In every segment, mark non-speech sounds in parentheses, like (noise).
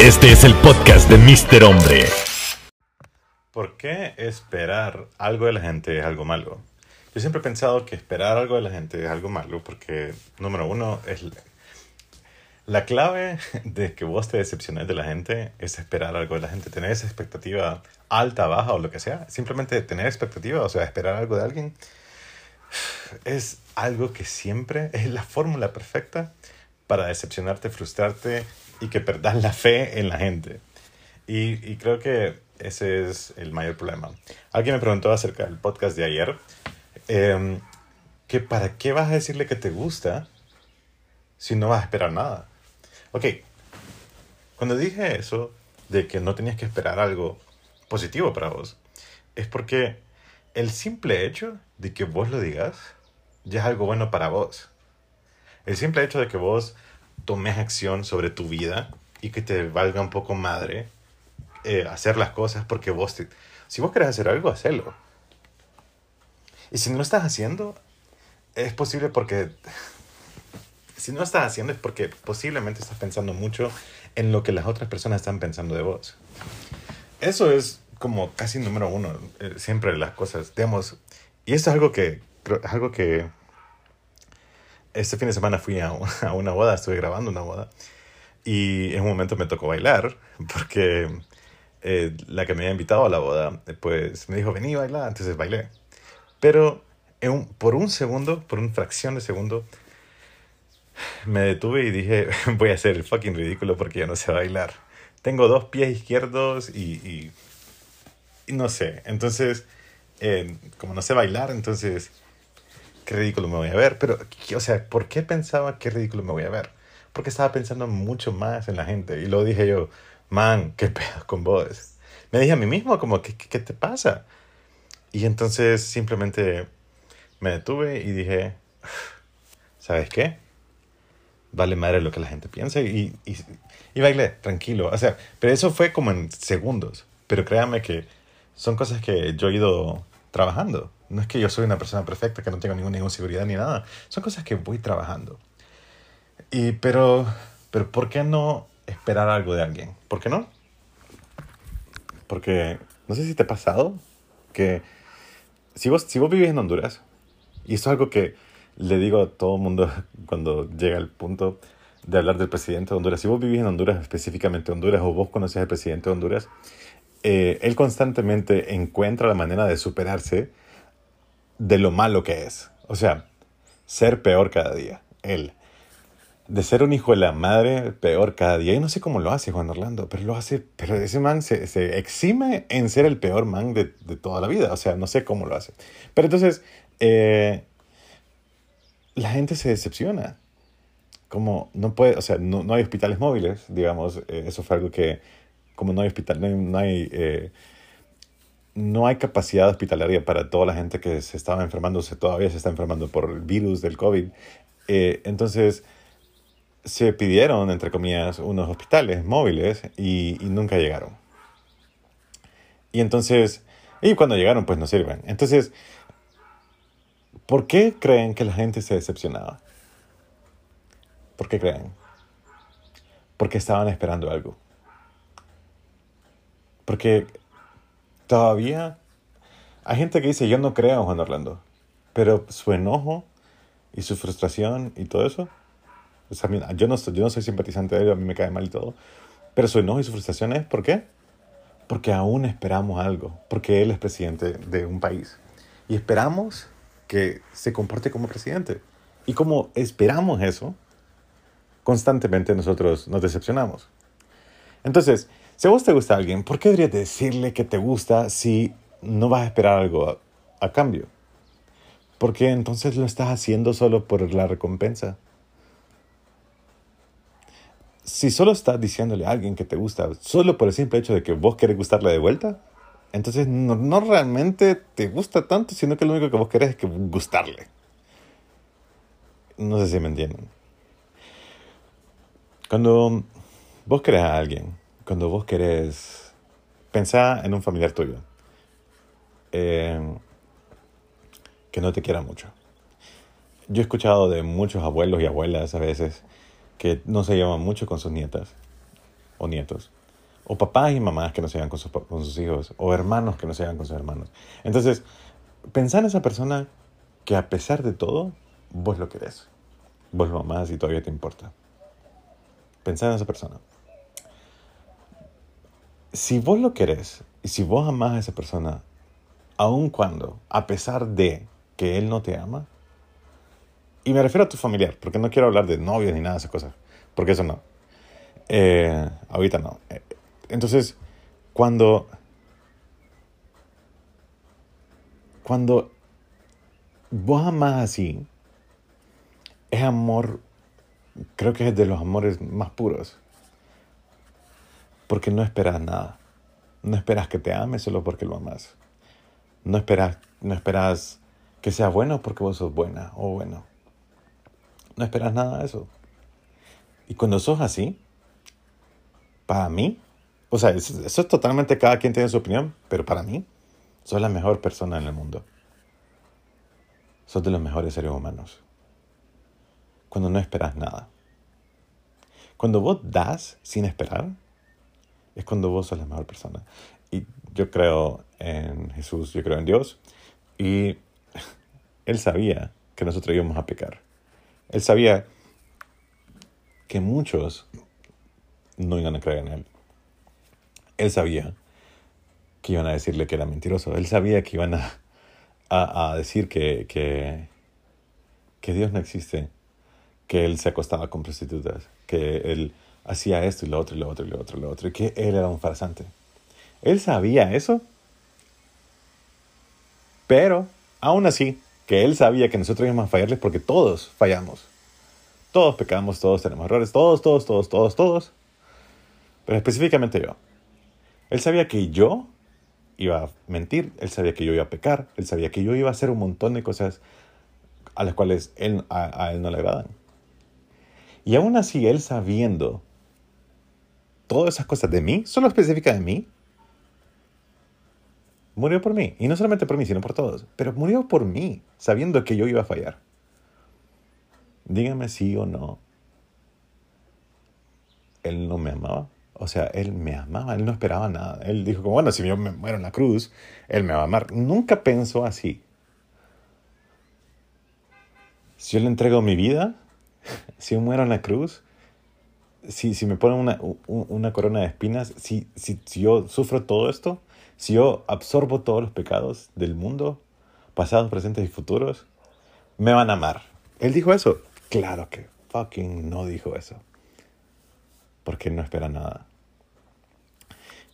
Este es el podcast de Mr. Hombre. ¿Por qué esperar algo de la gente es algo malo? Yo siempre he pensado que esperar algo de la gente es algo malo porque, número uno, es la clave de que vos te decepciones de la gente es esperar algo de la gente, tener esa expectativa alta, baja o lo que sea. Simplemente tener expectativa, o sea, esperar algo de alguien, es algo que siempre es la fórmula perfecta para decepcionarte, frustrarte y que perdas la fe en la gente. Y, y creo que ese es el mayor problema. Alguien me preguntó acerca del podcast de ayer, eh, que para qué vas a decirle que te gusta si no vas a esperar nada. Ok, cuando dije eso de que no tenías que esperar algo positivo para vos, es porque el simple hecho de que vos lo digas ya es algo bueno para vos. El simple hecho de que vos tomes acción sobre tu vida y que te valga un poco madre eh, hacer las cosas porque vos. Si vos querés hacer algo, hacelo. Y si no lo estás haciendo, es posible porque... (laughs) Si no lo estás haciendo es porque posiblemente estás pensando mucho en lo que las otras personas están pensando de vos. Eso es como casi número uno, eh, siempre las cosas. Digamos, y esto es algo que, algo que este fin de semana fui a, (laughs) a una boda, estuve grabando una boda. Y en un momento me tocó bailar, porque eh, la que me había invitado a la boda, pues me dijo, vení a bailar, entonces bailé. Pero en un, por un segundo, por una fracción de segundo, me detuve y dije, (laughs) voy a hacer el fucking ridículo porque ya no sé bailar. Tengo dos pies izquierdos y, y, y no sé. Entonces, eh, como no sé bailar, entonces, qué ridículo me voy a ver. Pero, o sea, ¿por qué pensaba qué ridículo me voy a ver? Porque estaba pensando mucho más en la gente. Y lo dije yo, man, qué pedo con vos. Me dije a mí mismo como, ¿qué, qué te pasa? Y entonces simplemente me detuve y dije, ¿sabes qué? Vale madre lo que la gente piensa y, y, y bailé, tranquilo. O sea, pero eso fue como en segundos. Pero créanme que son cosas que yo he ido trabajando. No es que yo soy una persona perfecta, que no tengo ninguna, ninguna seguridad ni nada. Son cosas que voy trabajando. Y, pero, pero, ¿por qué no esperar algo de alguien? ¿Por qué no? Porque, no sé si te ha pasado que si vos, si vos vivís en Honduras, y esto es algo que le digo a todo el mundo (laughs) cuando llega el punto de hablar del presidente de Honduras, si vos vivís en Honduras, específicamente Honduras, o vos conoces al presidente de Honduras, eh, él constantemente encuentra la manera de superarse de lo malo que es. O sea, ser peor cada día. Él. De ser un hijo de la madre, peor cada día. Yo no sé cómo lo hace Juan Orlando, pero lo hace. Pero ese man se, se exime en ser el peor man de, de, toda la vida. O sea, no sé cómo lo hace. Pero entonces, eh, la gente se decepciona. Como no puede, o sea, no, no hay hospitales móviles, digamos. Eh, eso fue algo que, como no hay hospital, no hay, no hay eh, no hay capacidad hospitalaria para toda la gente que se estaba enfermando, se todavía se está enfermando por el virus del COVID. Eh, entonces, se pidieron, entre comillas, unos hospitales móviles y, y, nunca llegaron. Y entonces, y cuando llegaron, pues no sirven. Entonces, ¿por qué creen que la gente se decepcionaba? ¿Por qué creen? Porque estaban esperando algo. Porque todavía hay gente que dice, yo no creo en Juan Orlando, pero su enojo y su frustración y todo eso, o sea, yo, no, yo no soy simpatizante de él, a mí me cae mal y todo, pero su enojo y su frustración es, ¿por qué? Porque aún esperamos algo, porque él es presidente de un país y esperamos que se comporte como presidente. Y como esperamos eso, constantemente nosotros nos decepcionamos. Entonces, si a vos te gusta alguien, ¿por qué deberías decirle que te gusta si no vas a esperar algo a, a cambio? Porque entonces lo estás haciendo solo por la recompensa. Si solo estás diciéndole a alguien que te gusta solo por el simple hecho de que vos querés gustarle de vuelta, entonces no, no realmente te gusta tanto, sino que lo único que vos querés es que gustarle. No sé si me entienden. Cuando vos querés a alguien, cuando vos querés pensar en un familiar tuyo eh, que no te quiera mucho. Yo he escuchado de muchos abuelos y abuelas a veces que no se llevan mucho con sus nietas o nietos, o papás y mamás que no se llevan con sus, con sus hijos, o hermanos que no se llevan con sus hermanos. Entonces, pensá en esa persona que a pesar de todo, vos lo querés. Vos lo amás y todavía te importa. Pensá en esa persona. Si vos lo querés y si vos amás a esa persona, aun cuando, a pesar de que él no te ama, y me refiero a tu familiar, porque no quiero hablar de novios ni nada de esas cosas, porque eso no. Eh, ahorita no. Eh, entonces, cuando, cuando vos amás así, es amor, creo que es de los amores más puros, porque no esperas nada. No esperas que te ame solo porque lo amas. No esperas, no esperas que sea bueno porque vos sos buena o bueno. No esperas nada de eso. Y cuando sos así, para mí, o sea, eso es totalmente cada quien tiene su opinión, pero para mí, sos la mejor persona en el mundo. Sos de los mejores seres humanos. Cuando no esperas nada. Cuando vos das sin esperar, es cuando vos sos la mejor persona. Y yo creo en Jesús, yo creo en Dios. Y (laughs) Él sabía que nosotros íbamos a pecar. Él sabía que muchos no iban a creer en Él. Él sabía que iban a decirle que era mentiroso. Él sabía que iban a, a, decir que, que, que Dios no existe, que Él se acostaba con prostitutas, que Él hacía esto y lo otro y lo otro y lo otro y lo otro, y que él era un farsante. Él sabía eso, pero aún así, que él sabía que nosotros íbamos a fallarles porque todos fallamos. Todos pecamos, todos tenemos errores, todos, todos, todos, todos, todos. Pero específicamente yo. Él sabía que yo iba a mentir, él sabía que yo iba a pecar, él sabía que yo iba a hacer un montón de cosas a las cuales él, a, a él no le agradan. Y aún así, él sabiendo todas esas cosas de mí, solo específicas de mí, murió por mí. Y no solamente por mí, sino por todos. Pero murió por mí, sabiendo que yo iba a fallar. Dígame sí o no. Él no me amaba. O sea, él me amaba, él no esperaba nada. Él dijo, como, bueno, si yo me muero en la cruz, él me va a amar. Nunca pensó así. Si yo le entrego mi vida, (laughs) si yo muero en la cruz, si, si me ponen una, una corona de espinas, si, si, si yo sufro todo esto, si yo absorbo todos los pecados del mundo, pasados, presentes y futuros, me van a amar. Él dijo eso. Claro que fucking no dijo eso. Porque no espera nada.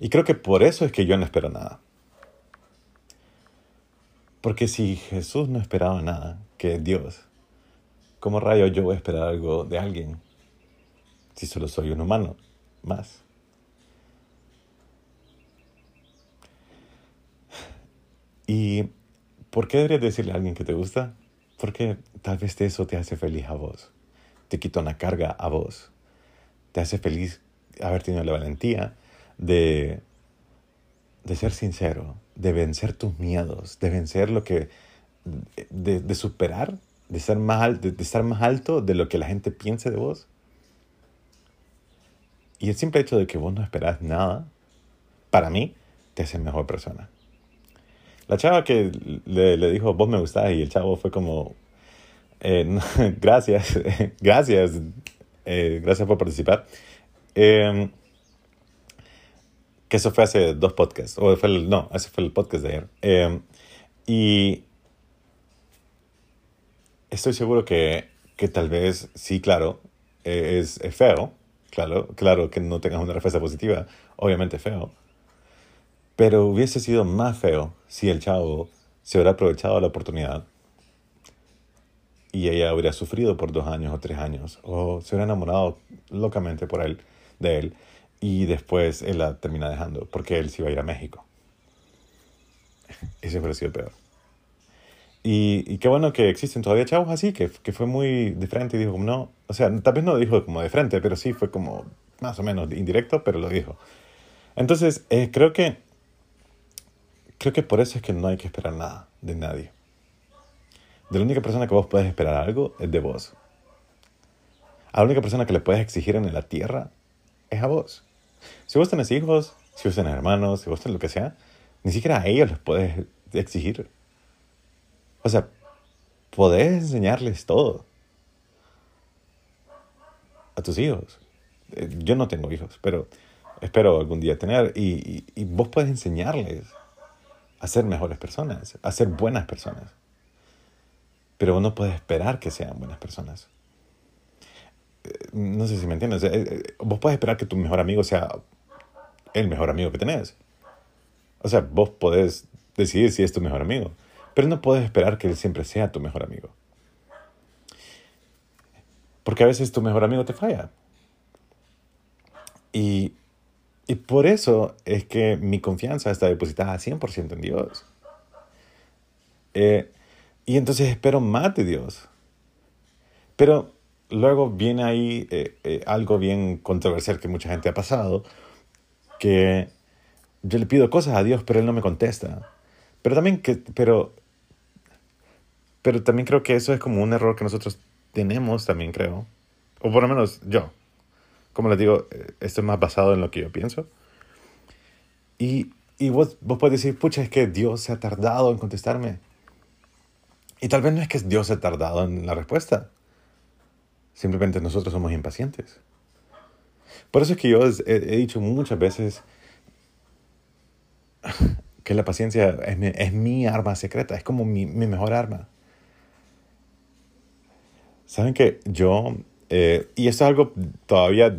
Y creo que por eso es que yo no espero nada. Porque si Jesús no esperaba nada, que Dios, ¿cómo rayo yo voy a esperar algo de alguien si solo soy un humano más? ¿Y por qué deberías decirle a alguien que te gusta? Porque tal vez eso te hace feliz a vos, te quita una carga a vos, te hace feliz haber tenido la valentía de, de ser sincero, de vencer tus miedos, de vencer lo que, de, de superar, de, ser más, de, de estar más alto de lo que la gente piense de vos y el simple hecho de que vos no esperás nada, para mí, te hace mejor persona. La chava que le, le dijo, vos me gustás, y el chavo fue como, eh, (laughs) gracias, (laughs) gracias, eh, gracias por participar. Eh, que eso fue hace dos podcasts, o fue el, no, ese fue el podcast de ayer. Eh, y estoy seguro que, que tal vez, sí, claro, es, es feo, Claro, claro que no tengas una respuesta positiva, obviamente feo. Pero hubiese sido más feo si el chavo se hubiera aprovechado la oportunidad y ella hubiera sufrido por dos años o tres años, o se hubiera enamorado locamente por él, de él, y después él la termina dejando porque él se iba a ir a México. (laughs) Ese hubiera sido peor. Y, qué bueno que existen todavía chavos así, que, que fue muy de frente y dijo, no, o sea, tal vez no dijo como de frente, pero sí fue como más o menos indirecto, pero lo dijo. Entonces, eh, creo que, creo que por eso es que no hay que esperar nada de nadie. De la única persona que vos puedes esperar algo es de vos. A la única persona que le puedes exigir en la tierra es a vos. Si vos tenés hijos, si vos tenés hermanos, si vos tenés lo que sea, ni siquiera a ellos les puedes exigir. O sea, podés enseñarles todo a tus hijos. Eh, yo no tengo hijos, pero espero algún día tener. Y, vos puedes enseñarles a ser mejores personas, a ser buenas personas. Pero vos no puedes esperar que sean buenas personas. Eh, no sé si me entiendes. Eh, vos puedes esperar que tu mejor amigo sea el mejor amigo que tenés. O sea, vos podés decidir si es tu mejor amigo, pero no puedes esperar que él siempre sea tu mejor amigo. Porque a veces tu mejor amigo te falla. Y, y por eso es que mi confianza está depositada 100% en Dios. Eh, y entonces espero más de Dios. Pero luego viene ahí eh, eh, algo bien controversial que mucha gente ha pasado, que yo le pido cosas a Dios, pero Él no me contesta. Pero también, que, pero, pero también creo que eso es como un error que nosotros tenemos, también creo. O por lo menos yo. Como les digo, eh, esto es más basado en lo que yo pienso. Y, y vos, vos puedes decir, pucha, es que Dios se ha tardado en contestarme. Y tal vez no es que Dios se ha tardado en la respuesta. Simplemente nosotros somos impacientes. Por eso es que yo he, dicho muchas veces (laughs) que la paciencia es mi, es mi arma secreta, es como mi, mi, mejor arma. Saben que yo, eh, y esto es algo todavía,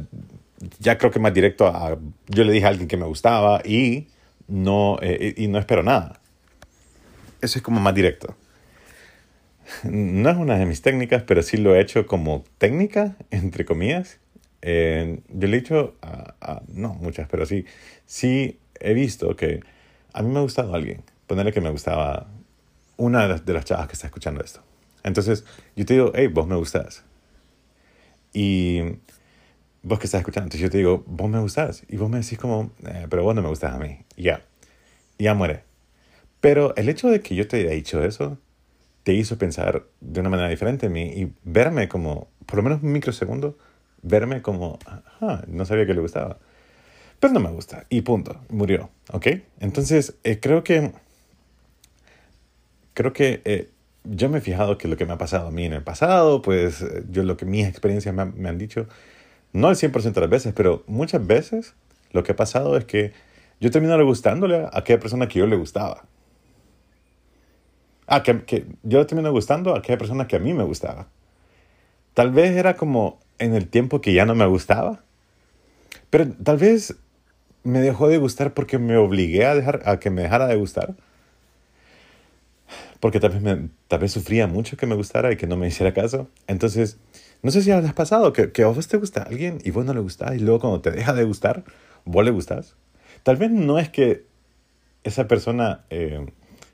ya creo que más directo a, yo le dije a alguien que me gustaba y no, eh, y no espero nada. Eso es como más directo. No es una de mis técnicas, pero sí lo he hecho como técnica, entre comillas. Eh, yo le he dicho a, no muchas, pero sí, sí he visto que a mí me ha gustado alguien. Ponerle que me gustaba una de las, de las chavas que está escuchando esto. Entonces, yo te digo, hey, vos me gustas. Y vos que estás escuchando, entonces yo te digo, vos me gustas. Y vos me decís como, eh, pero vos no me gustas a mí. Ya, ya muere. Pero el hecho de que yo te haya dicho eso, te hizo pensar de una manera diferente en mí y verme como, por lo menos un microsegundo, verme como, no sabía que le gustaba. Pero no me gusta. Y punto. Murió. ¿Ok? Entonces, eh, creo que, creo que eh, yo me he fijado que lo que me ha pasado a mí en el pasado, pues eh, yo lo que mis experiencias me, han dicho, no el 100% de las veces, pero muchas veces lo que ha pasado es que yo termino gustándole a aquella persona que yo le gustaba. Ah, que, que yo termino gustando a aquella persona que a mí me gustaba. Tal vez era como en el tiempo que ya no me gustaba. Pero tal vez me dejó de gustar porque me obligué a, dejar, a que me dejara de gustar. Porque tal vez, me, tal vez sufría mucho que me gustara y que no me (laughs) hiciera caso. Entonces, no sé si has pasado que, que a vos te gusta alguien y vos no le gustás y luego cuando te deja de gustar, vos le gustás. Tal vez no es que esa persona, eh,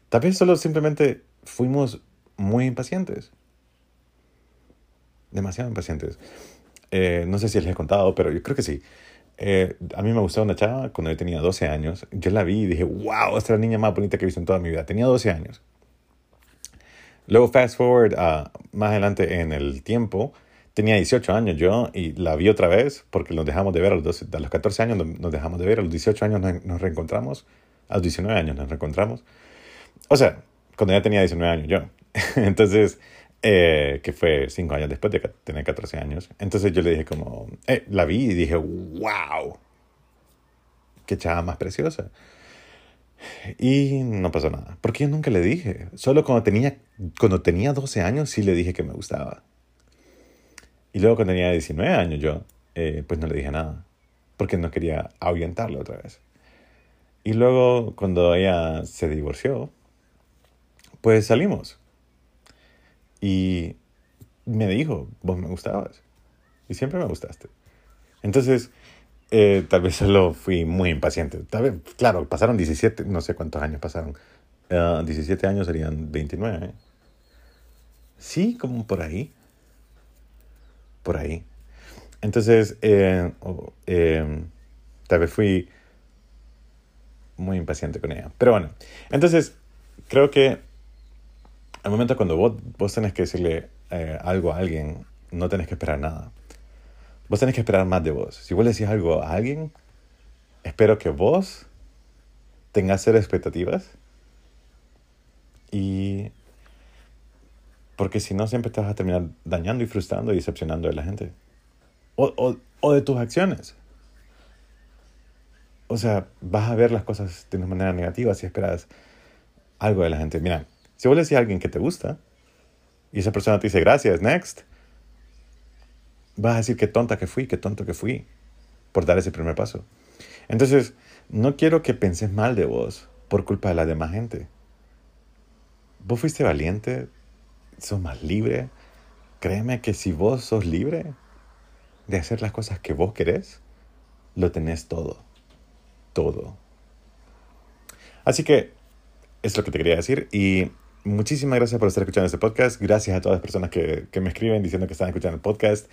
tal vez solo simplemente fuimos muy impacientes. Demasiado impacientes. Eh, no sé si les he contado, pero yo creo que sí. Eh, a mí me gustaba una chava cuando yo tenía 12 años. Yo la vi y dije, wow, esta es la niña más bonita que he visto en toda mi vida. Tenía 12 años. Luego, fast forward a más adelante en el tiempo, tenía 18 años yo y la vi otra vez porque nos dejamos de ver a los, 12, a los 14 años, nos dejamos de ver, a los 18 años nos, nos reencontramos, a los 19 años nos reencontramos. O sea, cuando ya tenía 19 años yo. (laughs) Entonces, eh, que fue cinco años después de tener 14 años. Entonces yo le dije como, eh, la vi y dije, wow, qué chava más preciosa. Y no pasó nada, porque yo nunca le dije. Solo cuando tenía, cuando tenía 12 años sí le dije que me gustaba. Y luego cuando tenía 19 años yo, eh, pues no le dije nada, porque no quería ahuyentarla otra vez. Y luego cuando ella se divorció, pues salimos. Y me dijo, vos me gustabas. Y siempre me gustaste. Entonces, eh, tal vez solo fui muy impaciente. Tal vez, claro, pasaron 17, no sé cuántos años pasaron. 17 ah, años serían 29. Sí, como por ahí. Por ahí. Entonces, eh, em, tal vez fui muy impaciente con ella. Pero bueno, entonces creo que al momento cuando vos, vos tenés que decirle eh, algo a alguien, no tenés que esperar nada. Vos tenés que esperar más de vos. Si vos le decís algo a alguien, espero que vos tengas cero expectativas y porque si no siempre te vas a terminar dañando y frustrando y decepcionando de la gente o, o, o de tus acciones. O sea, vas a ver las cosas de una manera negativa si esperas algo de la gente. Mira, si vos le decís a alguien que te gusta y esa persona te dice gracias, next, vas a decir qué tonta que fui, qué tonto que fui por dar ese primer paso. Entonces, no quiero que penses mal de vos por culpa de la demás gente. Vos fuiste valiente, sos más libre. Créeme que si vos sos libre de hacer las cosas que vos querés, lo tenés todo. Todo. Así que es lo que te quería decir y muchísimas gracias por estar escuchando este podcast. Gracias a todas las personas que, que me escriben diciendo que están escuchando el podcast.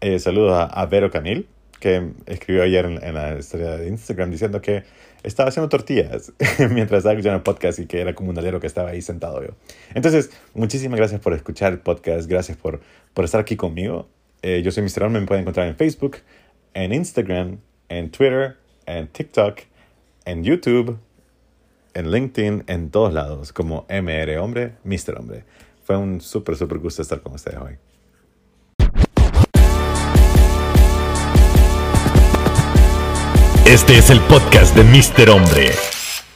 Eh, saludos a, a, Vero Camil, que escribió ayer en, la historia de Instagram diciendo que estaba haciendo tortillas (laughs) mientras estaba escuchando el podcast y que era como un alero que estaba ahí sentado yo. Entonces, muchísimas gracias por escuchar el podcast. Gracias por, por estar aquí conmigo. Eh, yo soy Mr. Hombre, me pueden encontrar en Facebook, en Instagram, en Twitter, en TikTok, en YouTube en LinkedIn, en todos lados, como MR Hombre, Mr. Hombre. Fue un súper, súper gusto estar con ustedes hoy. Este es el podcast de Mr. Hombre.